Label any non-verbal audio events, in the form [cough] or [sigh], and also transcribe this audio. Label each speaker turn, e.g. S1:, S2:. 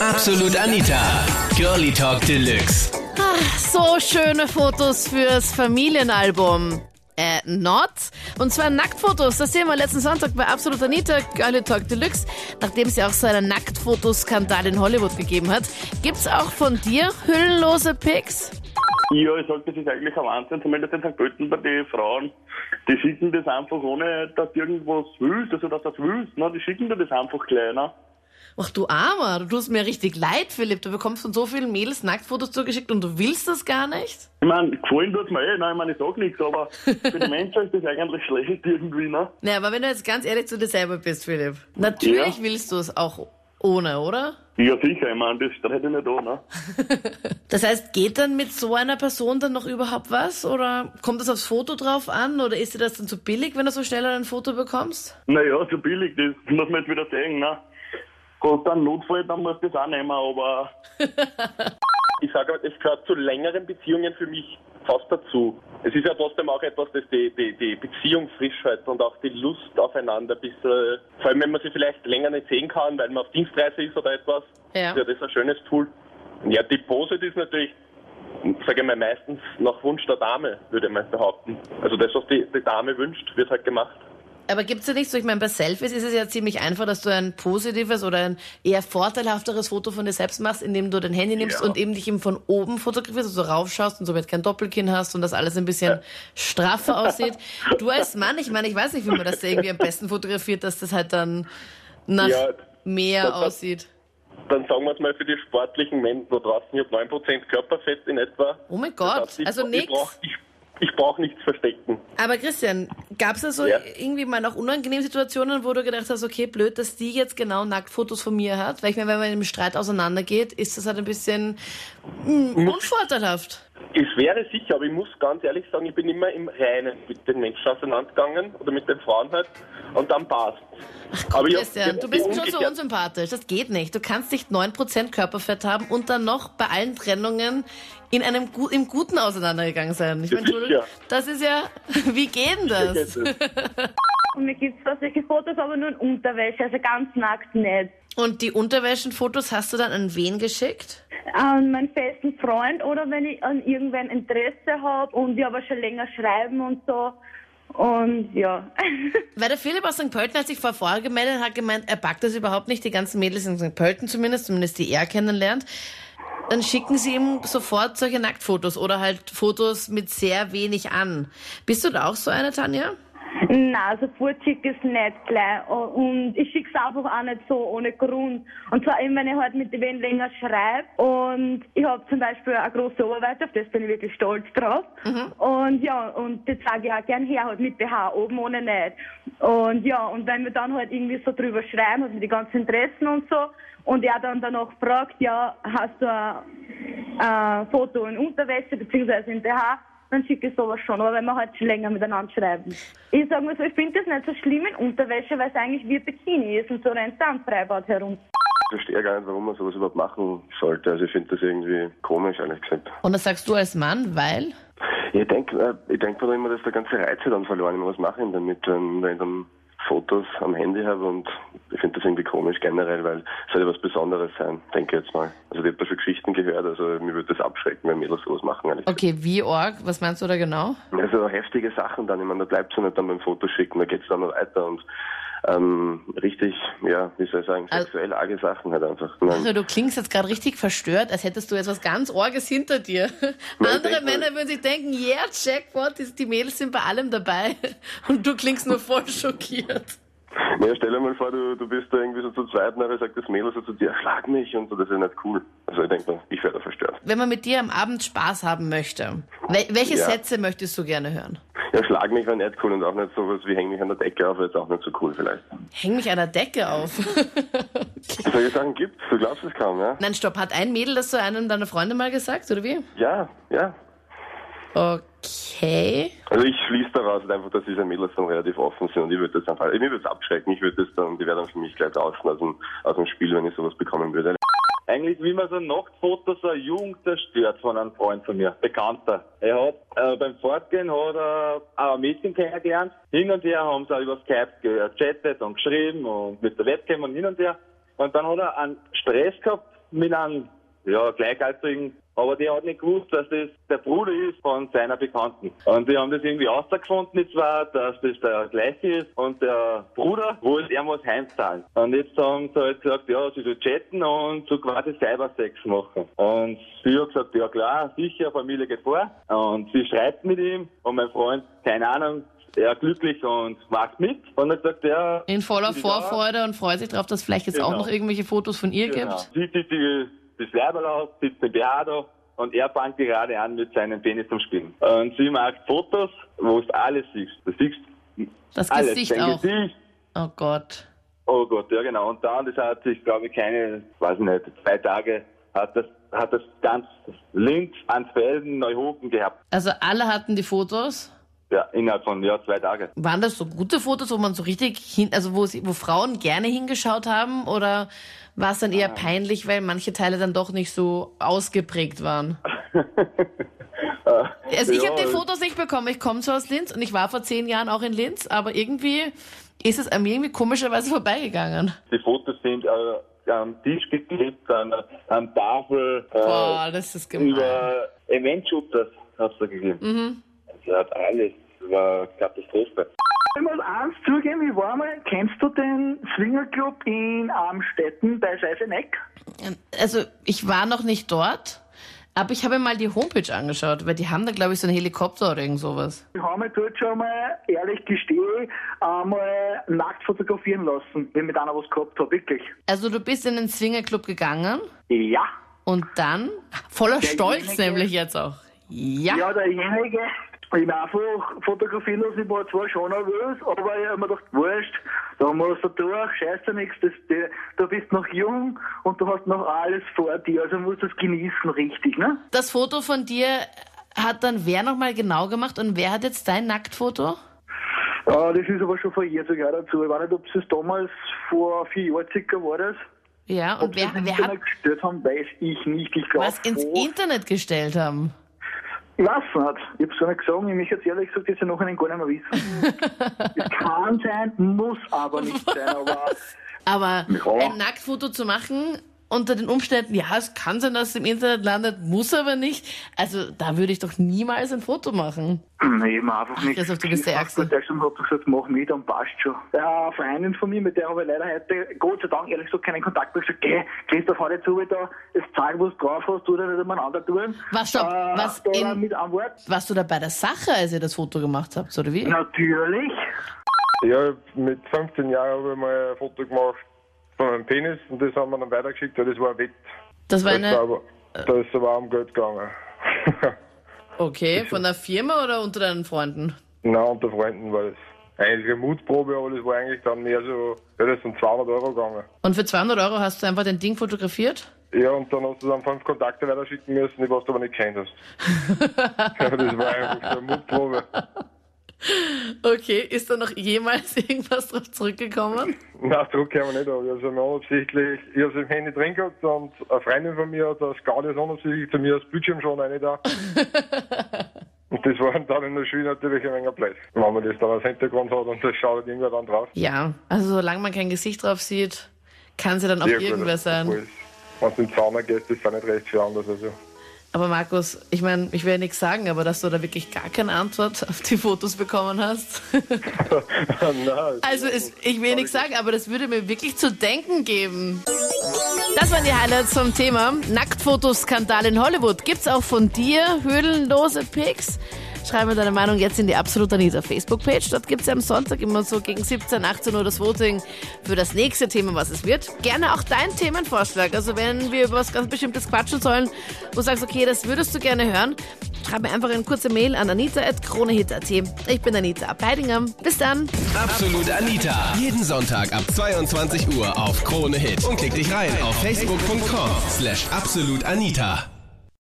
S1: Absolut Anita. Girlie Talk Deluxe.
S2: So schöne Fotos fürs Familienalbum. Äh, not. Und zwar Nacktfotos. Das sehen wir letzten Sonntag bei Absolut Anita, Girlie Talk Deluxe. Nachdem es ja auch so einen Nacktfotoskandal in Hollywood gegeben hat. Gibt's auch von dir hüllenlose Pics?
S3: Ja, ich sag, das ist eigentlich ein Wahnsinn, zumindest in St. Pölten bei den Frauen. Die schicken das einfach ohne, dass du irgendwas willst, also dass du das willst, ne? Die schicken dir das einfach gleich, ne?
S2: Ach du Armer, du tust mir richtig leid, Philipp. Du bekommst von so vielen Mädels Nacktfotos zugeschickt und du willst das gar nicht?
S3: Ich meine, gefallen tut's mir eh, nein, ich meine, ich sag nichts, aber für die Menschen ist das eigentlich schlecht irgendwie, ne?
S2: Naja, aber wenn du jetzt ganz ehrlich zu dir selber bist, Philipp. Natürlich
S3: Ja.
S2: willst du es auch ohne, oder?
S3: Ja, sicher, ich meine, das steht ja nicht da, ne? [laughs]
S2: Das heißt, geht dann mit so einer Person dann noch überhaupt was? Oder kommt das aufs Foto drauf an? Oder ist dir das dann zu billig, wenn du so schneller ein Foto bekommst?
S3: Naja, so billig, das muss man jetzt wieder sehen, ne? Du einen Notfall, dann musst du das auch nehmen, aber [laughs]
S4: Ich sage aber, es gehört zu längeren Beziehungen für mich fast dazu. Es ist ja trotzdem auch etwas, das die, die, die Beziehung frisch hält und auch die Lust aufeinander bis, äh, vor allem wenn man sie vielleicht länger nicht sehen kann, weil man auf Dienstreise ist oder etwas,
S2: Ja.
S4: ist ja das ein schönes Tool. Und ja, die Pose die ist natürlich, sage ich mal, meistens nach Wunsch der Dame, würde ich mal behaupten. Also das, was die, die Dame wünscht, wird halt gemacht.
S2: Aber gibt's ja nicht so, ich meine, bei Selfies ist es ja ziemlich einfach, dass du ein positives oder ein eher vorteilhafteres Foto von dir selbst machst, indem du dein Handy nimmst
S4: Ja.
S2: und eben dich eben von oben fotografierst, also raufschaust und somit kein Doppelkinn hast und das alles ein bisschen straffer [laughs] aussieht. Du als Mann, ich meine, ich weiß nicht, wie man das da irgendwie am besten fotografiert, dass das halt dann nach
S4: Ja,
S2: mehr
S4: das- das-
S2: aussieht.
S4: Dann sagen wir es mal für die sportlichen Männer da draußen, ich habe 9% Körperfett in etwa.
S2: Oh mein
S4: Das
S2: Gott,
S4: heißt, ich,
S2: also
S4: brauch- Ich, brauche nichts verstecken.
S2: Aber Christian, gab's da so
S4: Ja.
S2: irgendwie mal noch unangenehme Situationen, wo du gedacht hast, okay, blöd, dass die jetzt genau Nacktfotos von mir hat? Weil ich meine, wenn man im Streit auseinandergeht, ist das halt ein bisschen mm, unvorteilhaft.
S4: Es wäre sicher, aber ich muss ganz ehrlich sagen, ich bin immer im Reinen mit den Menschen auseinandergegangen oder mit den Frauen halt und dann passt. hab- ich
S2: Christian,
S4: hab
S2: du bist schon so unsympathisch. Das geht nicht. Du kannst nicht 9% Körperfett haben und dann noch bei allen Trennungen in einem im Guten auseinandergegangen sein. Ich meine, das ist ja, [laughs] wie geht denn das? [laughs]
S5: Und mir gibt's zwar solche Fotos, aber nur in Unterwäsche, also ganz nackt nicht.
S2: Und die Unterwäschenfotos hast du dann an wen geschickt?
S5: An meinen festen Freund oder wenn ich an irgendwen Interesse habe und wir aber schon länger schreiben und so. Und ja. [laughs]
S2: Weil der Philipp aus St. Pölten hat sich vor vorher gemeldet und hat gemeint, er packt das überhaupt nicht, die ganzen Mädels in St. Pölten zumindest, zumindest die er kennenlernt. Dann schicken sie ihm sofort solche Nacktfotos oder halt Fotos mit sehr wenig an. Bist du da auch so eine, Tanja?
S5: Na, also vorschicke ich es nicht gleich. Und ich schicke es einfach auch nicht so ohne Grund. Und zwar eben, wenn ich halt mit wen länger schreibe. Und ich habe zum Beispiel eine große Arbeit, auf das bin ich wirklich stolz drauf. Und ja, und das sage ich auch gern her, halt mit BH, oben ohne nicht. Und ja, und wenn wir dann halt irgendwie so drüber schreiben, also die ganzen Interessen und so, und er dann danach fragt, ja, hast du ein, ein Foto in Unterwäsche beziehungsweise in BH, dann schicke ich sowas schon, aber wenn wir halt schon länger miteinander schreiben. Ich sage mal so, ich finde das nicht so schlimm in Unterwäsche, weil es eigentlich wie ein Bikini ist und so rennt da am Freibad herum.
S6: Ich verstehe gar nicht, warum man sowas überhaupt machen sollte. Also ich finde das irgendwie komisch, ehrlich gesagt.
S2: Und das sagst du als Mann, weil?
S6: Ich denke äh, ich denk mir da immer, dass der ganze Reiz dann verloren ist. Was mache ich denn damit, wenn dann Fotos am Handy habe und ich finde das irgendwie komisch generell, weil es soll ja was Besonderes sein, denke ich jetzt mal. Also ich habe da schon Geschichten gehört, also mir würde das abschrecken, wenn Mädels sowas machen.
S2: Okay, wie org? Was meinst du da genau?
S6: Also heftige Sachen dann, ich meine, da bleibt es ja nicht dann beim Fotoschicken, da geht es dann noch weiter und ähm, richtig, ja, wie soll ich sagen,
S2: Also-
S6: sexuell arge Sachen halt einfach. Nein.
S2: Also du klingst jetzt gerade richtig verstört, als hättest du jetzt was ganz Orges hinter dir. [laughs] Andere
S6: denk mal-
S2: Männer würden sich denken, yeah, Jackpot, die Mädels sind bei allem dabei. [laughs] Und du klingst nur voll schockiert.
S6: Ja, stell dir mal vor, du, du bist da irgendwie so zu zweit, und nachher sagt das Mädel so zu dir, schlag mich und so, das ist ja nicht cool. Also ich denke mal, ich werde da verstört.
S2: Wenn man mit dir am Abend Spaß haben möchte, wel welche
S6: Ja.
S2: Sätze möchtest du gerne hören?
S6: Ja, schlag mich war nicht cool und auch nicht sowas wie häng mich an der Decke auf, ist auch nicht so cool vielleicht.
S2: Häng mich an der Decke auf. [laughs]
S6: Solche Sachen gibt's, du glaubst es kaum, ja?
S2: Nein, stopp, hat ein Mädel das zu einem deiner Freunde mal gesagt, oder wie?
S6: Ja, ja.
S2: Okay.
S6: Also ich schließe daraus halt einfach, dass diese Mädels dann relativ offen sind und ich würde das einfach, mir würde es abschrecken, ich würde das dann, die wäre dann für mich gleich draußen aus dem, aus dem Spiel, wenn ich sowas bekommen würde.
S3: Eigentlich wie man so ein Nachtfoto so eine Jugend zerstört von einem Freund von mir, Bekannter. Er hat äh, beim Fortgehen hat er auch ein Mädchen kennengelernt. Hin und her haben sie auch über Skype gechattet und geschrieben und mit der Webcam und hin und her. Und dann hat er einen Stress gehabt mit einem ja, Gleichaltrigen. Aber der hat nicht gewusst, dass das der Bruder ist von seiner Bekannten. Und die haben das irgendwie rausgefunden, die zwei, dass das der gleiche ist. Und der Bruder wollte ihm was heimzahlen. Und jetzt haben sie halt gesagt, ja, sie soll chatten und so quasi Cybersex machen. Und sie hat gesagt, ja klar, sicher, Familie geht vor. Und sie schreibt mit ihm. Und mein Freund, keine Ahnung, er glücklich und macht mit. Und dann sagt er,
S2: In voller
S3: die
S2: Vorfreude und freut sich darauf, dass es vielleicht jetzt auch
S3: Genau.
S2: noch irgendwelche Fotos von ihr
S3: Genau.
S2: gibt.
S3: Sie zieht die, das Leiberl aus, sitzt im BH da und er fängt gerade an mit seinem Penis zum Spielen. Und sie macht Fotos, wo du alles siehst. Du siehst
S2: Das
S3: alles.
S2: Gesicht
S3: Dein
S2: auch.
S3: Gesicht.
S2: Oh Gott.
S3: Oh Gott, ja genau. Und dann, das hat sich, glaube ich, keine, weiß ich nicht, zwei Tage hat das, hat das ganz Linz, Ansfelden, Neuhofen gehabt.
S2: Also alle hatten die Fotos.
S3: Ja, innerhalb von, ja, zwei Tagen.
S2: Waren das so gute Fotos, wo man so richtig hin, also wo, sie, wo Frauen gerne hingeschaut haben? Oder war es dann
S3: Ah.
S2: eher peinlich, weil manche Teile dann doch nicht so ausgeprägt waren? [laughs] Also ich
S3: Ja,
S2: habe die Fotos nicht bekommen. Ich komme zwar aus Linz und ich war vor zehn Jahren auch in Linz, aber irgendwie ist es an mir irgendwie komischerweise vorbeigegangen.
S3: Die Fotos sind äh, am Tisch geklebt, an, an Tafel, äh,
S2: Boah, das ist gemein.
S3: über Eventshooter hat es da gegeben.
S2: Mhm.
S3: Hat alles, das war Katastrophe.
S7: Ich muss eins zugeben, ich war mal, kennst du den Swingerclub in Amstetten bei Seiseneck?
S2: Also ich war noch nicht dort, aber ich habe mir mal die Homepage angeschaut, weil die haben da glaube ich so einen Helikopter oder irgend sowas.
S7: Ich habe mich dort schon mal, ehrlich gestehe, einmal nackt fotografieren lassen, wenn ich mit einer was gehabt habe, wirklich.
S2: Also du bist in den Swingerclub gegangen
S7: Ja.
S2: und dann voller Stolz
S7: Derjenige-
S2: nämlich jetzt auch. Ja.
S7: Ja, derjenige, ich bin einfach fotografieren lassen, ich war zwar schon nervös, aber ich habe mir gedacht, wurscht, da musst du durch, scheiß dir nichts, das, der- du bist noch jung und du hast noch alles vor dir, also musst du es genießen, richtig, ne?
S2: Das Foto von dir hat dann wer nochmal genau gemacht und wer hat jetzt dein Nacktfoto?
S7: Ah, das ist aber schon vor Jahren sogar dazu. Ich weiß nicht, ob es damals vor vier Jahren circa war das.
S2: Ja, und
S7: Ob
S2: wer, wer hat
S7: Internet gestellt haben, weiß ich nicht. Ich glaube,
S2: was ins Internet gestellt haben?
S7: Ich weiß nicht. Ich habe es gar nicht gesagt. Ich möchte jetzt ehrlich gesagt im Nachhinein gar nicht mehr wissen. [laughs] es kann sein, muss aber nicht sein. Aber
S2: Aber
S7: Ja.
S2: ein Nacktfoto zu machen unter den Umständen, ja, es kann sein, dass es im Internet landet, muss aber nicht. Also da würde ich doch niemals ein Foto machen. [clears throat]
S7: nee, eben einfach nicht.
S2: Christoph, du bist der Ärgste.
S7: Der schon hat gesagt, mach mit, dann passt schon. Ja, eine Freundin von mir, mit der habe ich leider heute, Gott sei Dank, ehrlich gesagt, keinen Kontakt mehr gesagt, geh, Christoph, hau dir zu, da, das zeig, was du drauf hast, tu dir nicht umeinander tun.
S2: Was, stopp,
S7: Äh,
S2: was
S7: da
S2: in-
S7: mit einem Wort.
S2: Warst du da bei der Sache, als ihr das Foto gemacht habt, oder wie?
S7: Natürlich.
S8: Ja, mit 15 Jahren habe ich mal ein Foto gemacht von meinem Penis und das haben wir dann weitergeschickt, weil das war ein Wett.
S2: Das war
S8: Das, war
S2: eine,
S8: aber, da ist aber auch um Geld gegangen. [laughs]
S2: okay, von der Firma oder unter deinen Freunden?
S8: Nein, unter Freunden war das eigentlich eine Mutprobe, aber das war eigentlich dann mehr so, ja, das sind 200 Euro gegangen.
S2: Und für 200 Euro hast du einfach dein Ding fotografiert?
S8: Ja, und dann hast du dann fünf Kontakte weiterschicken müssen, die was du aber nicht kennt hast. [laughs] ja, das war einfach so eine Mutprobe.
S2: Okay, ist da noch jemals [laughs] irgendwas drauf zurückgekommen? [laughs]
S8: Nein, man nicht, aber ich habe es unabsichtlich, ich habe es im Handy drin gehabt und eine Freundin von mir hat das Gaudi unabsichtlich zu mir das Bildschirm schon rein da. [laughs] Und das war dann in der Schule natürlich ein wenig blöd. Wenn man das dann als Hintergrund hat und das schaut irgendwer dann drauf.
S2: Ja, also solange man kein Gesicht drauf sieht, kann es ja dann auch
S8: Ja,
S2: irgendwer sein.
S8: Wenn du in den Sauna gehst, ist das nicht recht viel anders. Also.
S2: Aber Markus, ich meine, ich will ja nichts sagen, aber dass du da wirklich gar keine Antwort auf die Fotos bekommen hast. [laughs] Also es, ich will nichts sagen, aber das würde mir wirklich zu denken geben. Das waren die Highlights vom Thema. Nacktfotoskandal in Hollywood. Gibt's auch von dir höhlenlose Pics? Schreib mir deine Meinung jetzt in die Absolut Anita Facebook-Page. Dort gibt's ja am Sonntag immer so gegen 17, 18 Uhr das Voting für das nächste Thema, was es wird. Gerne auch dein Themenvorschlag. Also wenn wir über was ganz Bestimmtes quatschen sollen, wo du sagst, okay, das würdest du gerne hören, schreib mir einfach eine kurze Mail an anita.kronehit.at. Ich bin Anita Abteidinger. Bis dann.
S1: Absolut Anita. Jeden Sonntag ab 22 Uhr auf Krone Hit. Und klick dich rein auf facebook.com slash absolutanita.